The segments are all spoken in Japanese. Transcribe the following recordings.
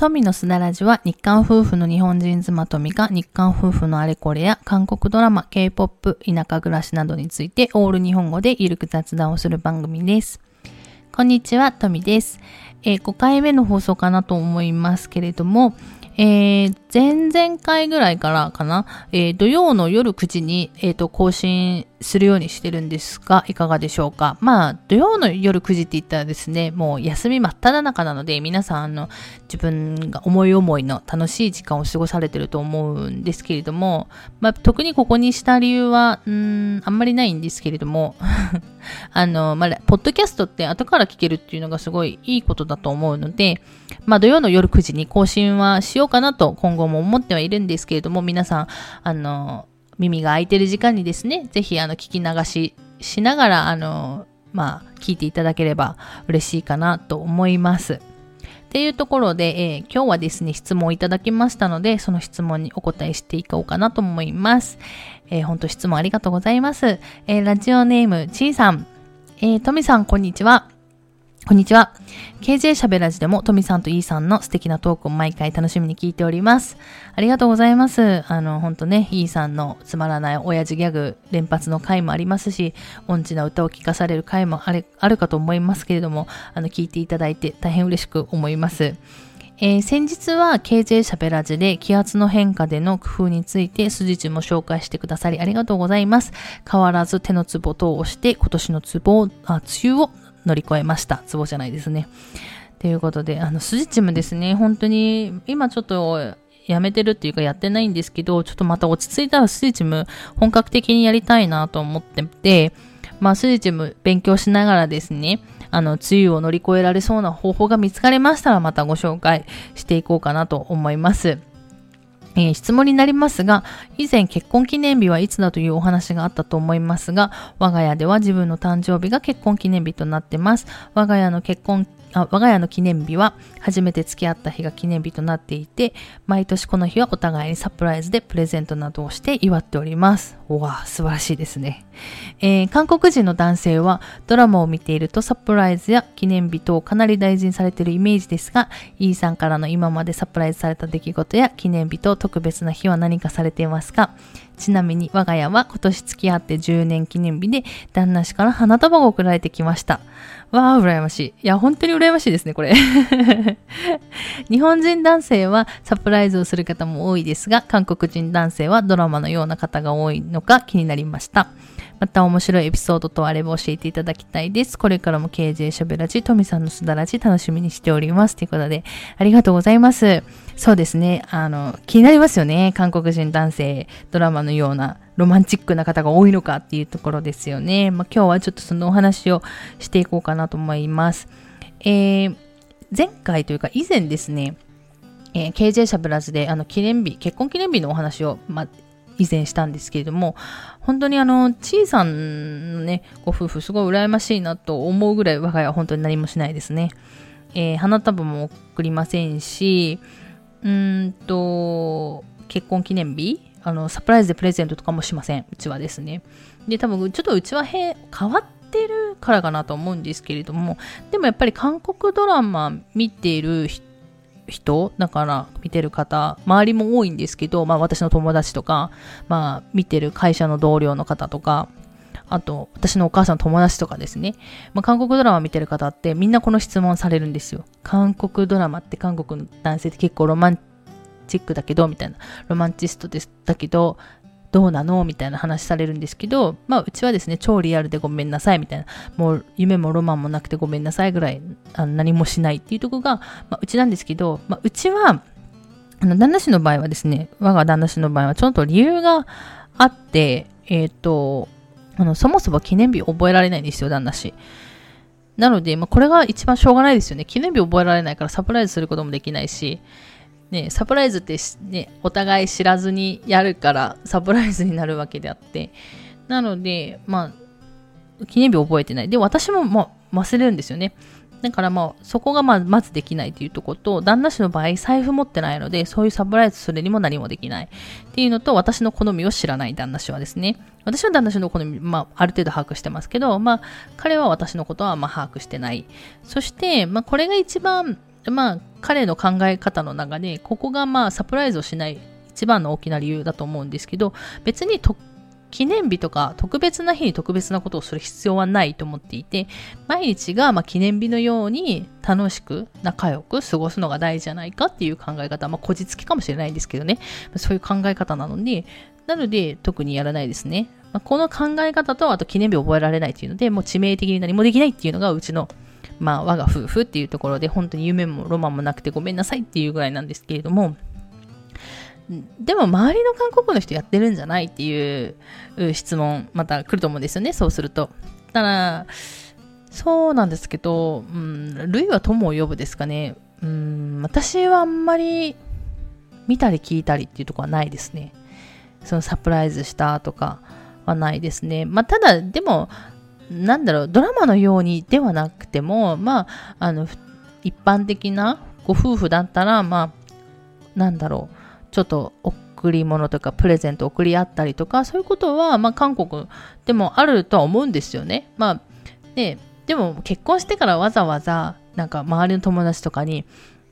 富のすだらじは日韓夫婦の日本人妻富が日韓夫婦のあれこれや韓国ドラマ、K-POP、田舎暮らしなどについてオール日本語でゆるく雑談をする番組です。こんにちは、富です。えー、5回目の放送かなと思います。けれども、えー、前々回ぐらいからかな、えー、土曜の夜9時に、えっ、ー、と、更新するようにしてるんですが、いかがでしょうか？まあ、土曜の夜9時って言ったらですね、もう休み真っ只中なので、皆さん、あの、自分が思い思いの楽しい時間を過ごされてると思うんですけれども、まあ、特にここにした理由は、うん、あんまりないんですけれども、あの、まあ、ポッドキャストって後から聞けるっていうのがすごいいいことだと思うので、まあ、土曜の夜9時に更新はしようかなと今後も思ってはいるんですけれども、皆さん、あの、耳が開いてる時間にですね、ぜひ、あの、聞き流ししながら、あの、まあ、聞いていただければ嬉しいかなと思います。っていうところで、えー、今日はですね、質問をいただきましたので、その質問にお答えしていこうかなと思います。えー、本当質問ありがとうございます。えー、ラジオネーム、ちーさん。えー、とみさん、こんにちは。こんにちは。KJ しゃべらじでも、トミさんとイーさんの素敵なトークを毎回楽しみに聞いております。ありがとうございます。あの、ほんとね、イーさんのつまらない親父ギャグ連発の回もありますし、音痴な歌を聴かされる回もあれあるかと思いますけれども、あの、聞いていただいて大変嬉しく思います。えー、先日は KJ しゃべらじで気圧の変化での工夫について筋地も紹介してくださりありがとうございます。変わらず手のツボ等を押して今年のツボ、あ、梅雨を乗り越えました。ツボじゃないですね。ということで、あの、スジチムですね、本当に、今ちょっと、やめてるっていうかやってないんですけど、ちょっとまた落ち着いたらスジチム本格的にやりたいなと思ってて、まあスジチム勉強しながらですね、あの、梅雨を乗り越えられそうな方法が見つかりましたらまたご紹介していこうかなと思います。えー、質問になりますが、以前結婚記念日はいつだというお話があったと思いますが、我が家では自分の誕生日が結婚記念日となってます。我が家の結婚あ我が家の記念日は初めて付き合った日が記念日となっていて、毎年この日はお互いにサプライズでプレゼントなどをして祝っております。おわ、素晴らしいですね、えー、韓国人の男性はドラマを見ているとサプライズや記念日等をかなり大事にされているイメージですが、イーさんからの今までサプライズされた出来事や記念日と特別な日は何かされていますか？ちなみに我が家は今年付き合って10年記念日で旦那氏から花束を送られてきました。わあ、羨ましい。いや、本当に羨ましいですね、これ。日本人男性はサプライズをする方も多いですが、韓国人男性はドラマのような方が多いのか気になりました。また面白いエピソードとあれば教えていただきたいです。これからも KJ しゃべらじ、トミさんのすだらじ楽しみにしております。ということで、ありがとうございます。そうですね。あの、気になりますよね。韓国人男性、ドラマのようなロマンチックな方が多いのかっていうところですよね。まあ、今日はちょっとそのお話をしていこうかなと思います。えー、前回というか以前ですね、えー、KJ シャブラズであの記念日、結婚記念日のお話を、まあ、以前したんですけれども、本当にあの、ちいさんのね、ご夫婦すごい羨ましいなと思うぐらい我が家は本当に何もしないですね。えー、花束も送りませんし、うんと、結婚記念日あの、サプライズでプレゼントとかもしません。うちはですね。で、多分、ちょっとうちは変わってるからかなと思うんですけれども、でもやっぱり韓国ドラマ見ている人、人だから見てる方、周りも多いんですけど、まあ私の友達とか、まあ見てる会社の同僚の方とか、あと、私のお母さんの友達とかですね。まあ、韓国ドラマ見てる方ってみんなこの質問されるんですよ。韓国ドラマって韓国の男性って結構ロマンチックだけど、みたいな、ロマンチストですだけど、どうなの？みたいな話されるんですけど、まあ、うちはですね、超リアルでごめんなさい、みたいな、もう夢もロマンもなくてごめんなさいぐらい、あの何もしないっていうとこが、まあ、うちなんですけど、まあ、うちは、あの、旦那氏の場合はですね、我が旦那氏の場合はちょっと理由があって、えっ、ー、と、あの、そもそも記念日覚えられないんですよ、旦那氏。なので、まあ、これが一番しょうがないですよね。記念日覚えられないからサプライズすることもできないし、ね、サプライズってね、お互い知らずにやるからサプライズになるわけであって。なので、まあ、記念日覚えてない。で、私も、まあ、忘れるんですよね。だからまあ、そこがまあ、まずできないというとこと、旦那氏の場合、財布持ってないので、そういうサプライズするにも何もできない。っていうのと、私の好みを知らない旦那氏はですね。私は旦那氏の好み、まあ、ある程度把握してますけど、まあ、彼は私のことはまあ、把握してない。そして、まあ、これが一番、まあ、彼の考え方の中で、ここがまあ、サプライズをしない一番の大きな理由だと思うんですけど、別に記念日とか特別な日に特別なことをする必要はないと思っていて、毎日がま記念日のように楽しく仲良く過ごすのが大事じゃないかっていう考え方、まあ、こじつきかもしれないんですけどね、そういう考え方なので、なので特にやらないですね。まあ、この考え方と、あと記念日覚えられないっていうので、もう致命的に何もできないっていうのがうちのまあ、我が夫婦っていうところで、本当に夢もロマンもなくてごめんなさいっていうぐらいなんですけれども、でも周りの韓国の人やってるんじゃないっていう質問また来ると思うんですよね、そうすると。ただ、そうなんですけど、うん、類は友を呼ぶですかね。うん、私はあんまり見たり聞いたりっていうとこはないですね。そのサプライズしたとかはないですね。まあ、ただ、でも、なんだろう、ドラマのようにではなくても、まあ、あの、一般的なご夫婦だったら、まあ、なんだろう、ちょっと贈り物とかプレゼント贈り合ったりとか、そういうことは、まあ、韓国でもあるとは思うんですよね。まあ、で、でも結婚してからわざわざ、なんか周りの友達とかに、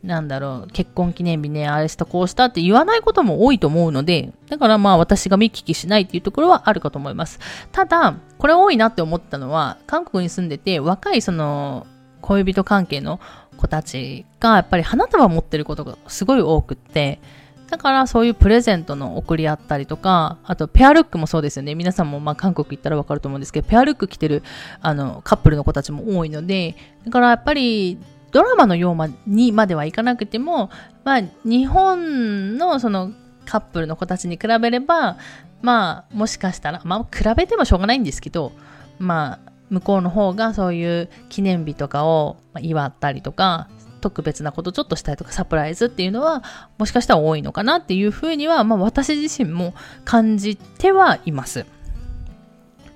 なんだろう、結婚記念日ね、あれしたこうしたって言わないことも多いと思うので、だからまあ私が見聞きしないっていうところはあるかと思います。ただ、これ多いなって思ったのは、韓国に住んでて若いその恋人関係の子たちがやっぱり花束持ってることがすごい多くって、だからそういうプレゼントの送り合ったりとか、あとペアルックもそうですよね。皆さんもまあ韓国行ったらわかると思うんですけど、ペアルック着てるあのカップルの子たちも多いので、だからやっぱりドラマのようにまではいかなくても、まあ日本のそのカップルの子たちに比べれば、まあもしかしたら、まあ比べてもしょうがないんですけど、まあ向こうの方がそういう記念日とかを祝ったりとか、特別なことちょっとしたりとかサプライズっていうのはもしかしたら多いのかなっていうふうには、まあ、私自身も感じてはいます。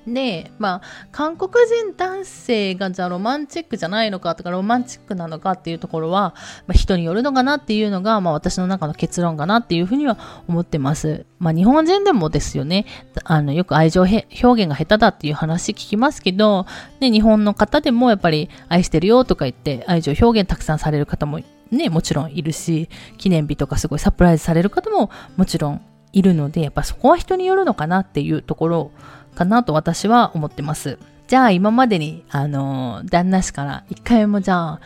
で、まあ、韓国人男性がじゃあロマンチックじゃないのかとか、ロマンチックなのかっていうところは、まあ、人によるのかなっていうのが、まあ、私の中の結論かなっていうふうには思ってます。まあ、日本人でもですよね、あの、よく愛情表現が下手だっていう話聞きますけど、ね、日本の方でもやっぱり愛してるよとか言って愛情表現たくさんされる方もね、もちろんいるし、記念日とかすごいサプライズされる方ももちろんいるので、やっぱそこは人によるのかなっていうところかなと私は思ってます。じゃあ今までに、あの、旦那氏から一回もじゃあ、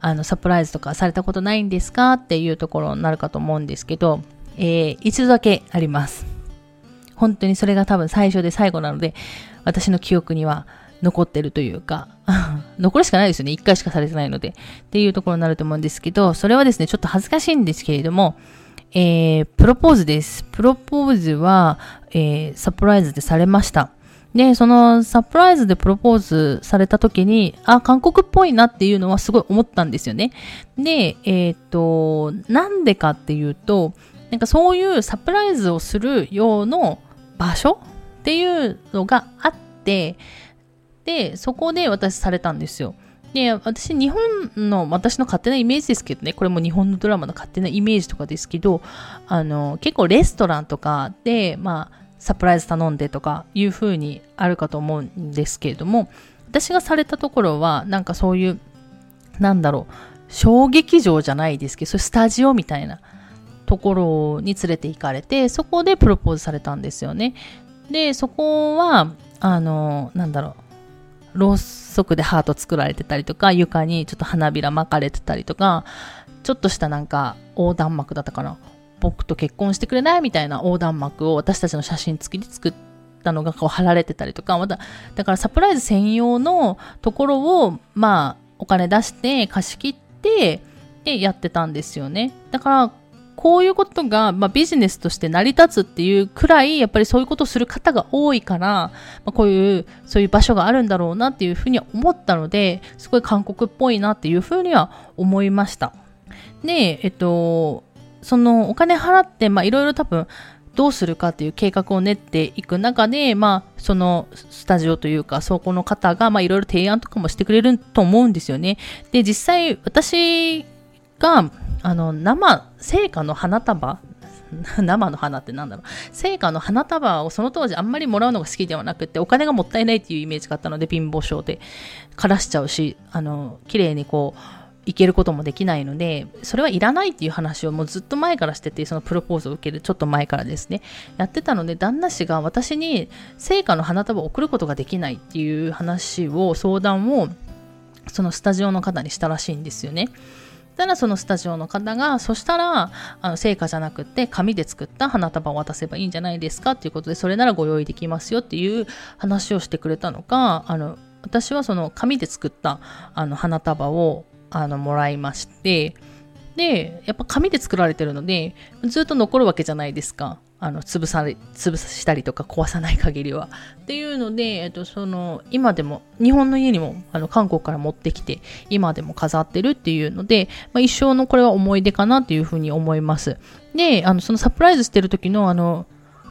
あの、サプライズとかされたことないんですか？っていうところになるかと思うんですけど、えー、一度だけあります。本当にそれが多分最初で最後なので、私の記憶には残ってるというか、残るしかないですよね。一回しかされてないので。っていうところになると思うんですけど、それはですね、ちょっと恥ずかしいんですけれども、えー、プロポーズです。プロポーズは、えー、サプライズでされました。で、そのサプライズでプロポーズされた時に、あ、韓国っぽいなっていうのはすごい思ったんですよね。で、えっ、ー、と、なんでかっていうと、なんかそういうサプライズをする用の場所っていうのがあって、で、そこで私されたんですよ。で、私、日本の、私の勝手なイメージですけどね、これも日本のドラマの勝手なイメージとかですけど、あの、結構レストランとかで、まあ、サプライズ頼んでとかいう風にあるかと思うんですけれども、私がされたところは、なんかそういう、なんだろう、小劇場じゃないですけど、そういうスタジオみたいなところに連れて行かれて、そこでプロポーズされたんですよね。で、そこは、あの、なんだろう、ろうそくでハート作られてたりとか、床にちょっと花びら巻かれてたりとか、ちょっとしたなんか横断幕だったかな。僕と結婚してくれないみたいな横断幕を私たちの写真付きで作ったのがこう貼られてたりとか、また、だからサプライズ専用のところを、まあ、お金出して貸し切って、で、やってたんですよね。だから、こういうことが、まあ、ビジネスとして成り立つっていうくらい、やっぱりそういうことをする方が多いから、まあ、こういう、そういう場所があるんだろうなっていうふうには思ったので、すごい韓国っぽいなっていうふうには思いました。で、えっと、そのお金払って、まあ、いろいろ多分、どうするかっていう計画を練っていく中で、まあ、そのスタジオというか、そこの方が、まあ、いろいろ提案とかもしてくれると思うんですよね。で、実際、私が、あの、生、聖火の花束？生の花ってなんだろう？聖火の花束をその当時あんまりもらうのが好きではなくて、お金がもったいないっていうイメージがあったので、貧乏症で。枯らしちゃうし、あの、綺麗にこう、いけることもできないので、それはいらないっていう話をもうずっと前からしてて、そのプロポーズを受けるちょっと前からですね、やってたので、旦那氏が私に成果の花束を送ることができないっていう話を、相談を、そのスタジオの方にしたらしいんですよね。たらそのスタジオの方が、そしたら、あの成果じゃなくて紙で作った花束を渡せばいいんじゃないですかっていうことで、それならご用意できますよっていう話をしてくれたのか、あの、私はその紙で作ったあの花束をあのもらいまして、で、やっぱ紙で作られてるので、ずっと残るわけじゃないですか。あの、潰され、潰したりとか壊さない限りは。っていうので、えっと、その、今でも、日本の家にも、あの、韓国から持ってきて、今でも飾ってるっていうので、まあ、一生のこれは思い出かなっていうふうに思います。で、あの、そのサプライズしてる時の、あの、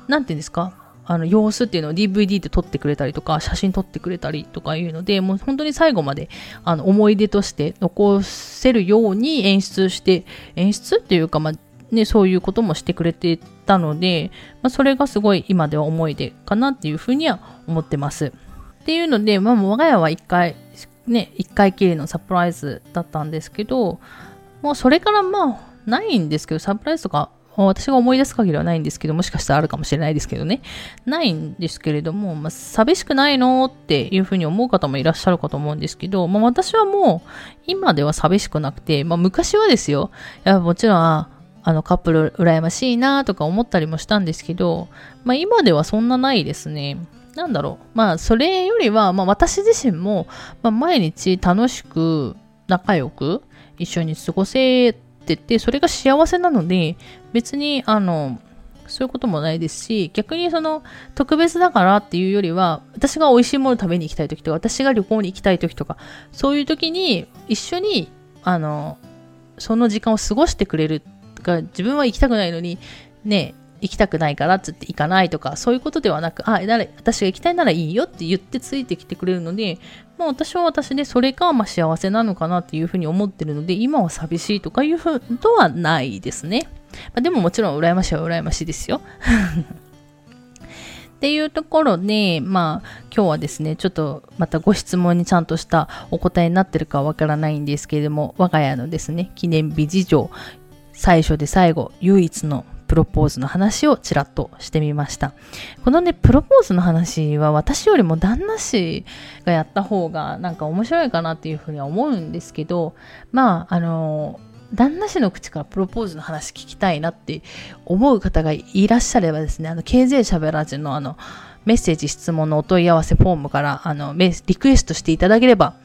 なんていうんですか？あの様子っていうのを DVD で撮ってくれたりとか、写真撮ってくれたりとかいうので、もう本当に最後まであの思い出として残せるように演出して、演出っていうか、まあ、ね、そういうこともしてくれてたので、まあ、それがすごい今では思い出かなっていうふうには思ってます。っていうので、まあ、我が家は一回、ね、一回きりのサプライズだったんですけど、もうそれからまあ、ないんですけど、サプライズとか私が思い出す限りはないんですけど、もしかしたらあるかもしれないですけどね。ないんですけれども、まあ、寂しくないのっていうふうに思う方もいらっしゃるかと思うんですけど、まあ、私はもう、今では寂しくなくて、まあ、昔はですよ。いや、もちろん、あのカップル羨ましいなとか思ったりもしたんですけど、まあ、今ではそんなないですね。なんだろう。まあ、それよりは、まあ、私自身も、まあ、毎日楽しく、仲良く、一緒に過ごせてて、それが幸せなので、別に、あの、そういうこともないですし、逆にその特別だからっていうよりは、私が美味しいもの食べに行きたい時とか、私が旅行に行きたい時とか、そういう時に一緒に、あの、その時間を過ごしてくれるが、自分は行きたくないのに、ね、行きたくないからっつって行かないとか、そういうことではなく、あ、なら私が行きたいならいいよって言ってついてきてくれるので、まあ私は私でそれがま幸せなのかなっていうふうに思ってるので、今は寂しいとかいうふうとはないですね。まあ、でももちろん羨ましいは羨ましいですよ。っていうところで、まあ、今日はですね、ちょっとまたご質問にちゃんとしたお答えになってるかわからないんですけれども、我が家のですね、記念日事情、最初で最後、唯一のプロポーズの話をちらっとしてみました。このね、プロポーズの話は私よりも旦那氏がやった方がなんか面白いかなっていうふうには思うんですけど、まあ、あの、旦那氏の口からプロポーズの話聞きたいなって思う方がいらっしゃればですね、あの、KJ しゃべらずのあの、メッセージ、質問のお問い合わせフォームから、あの、リクエストしていただければ、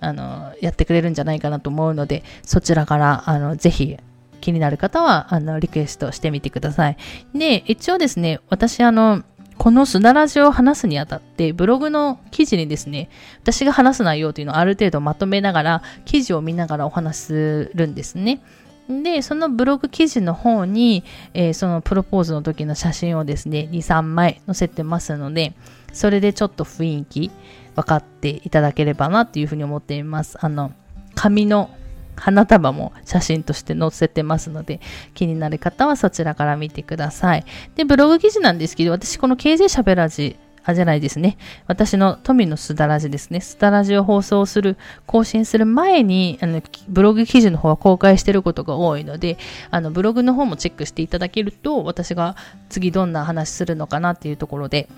あの、やってくれるんじゃないかなと思うので、そちらから、あの、ぜひ気になる方は、あの、リクエストしてみてください。で、一応ですね、私、あの、このすだらじを話すにあたって、ブログの記事にですね、私が話す内容というのをある程度まとめながら、記事を見ながらお話しするんですね。で、そのブログ記事の方に、えー、そのプロポーズの時の写真をですね、2、3枚載せてますので、それでちょっと雰囲気分かっていただければなっていうふうに思っています。あの、紙の花束も写真として載せてますので、気になる方はそちらから見てください。で、ブログ記事なんですけど、私この KJ しゃべらじ、あ、じゃないですね。私の富のすだらじですね。すだらじを放送する、更新する前に、あの、ブログ記事の方は公開してることが多いので、あの、ブログの方もチェックしていただけると、私が次どんな話するのかなっていうところで、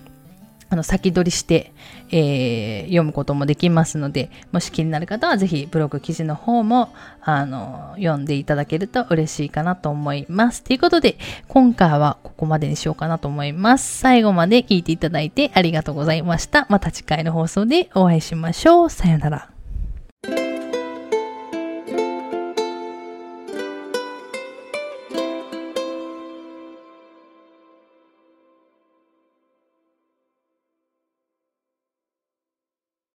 あの先取りして、えー、読むこともできますので、もし気になる方はぜひブログ記事の方もあの読んでいただけると嬉しいかなと思います。ということで、今回はここまでにしようかなと思います。最後まで聞いていただいてありがとうございました。また次回の放送でお会いしましょう。さよなら。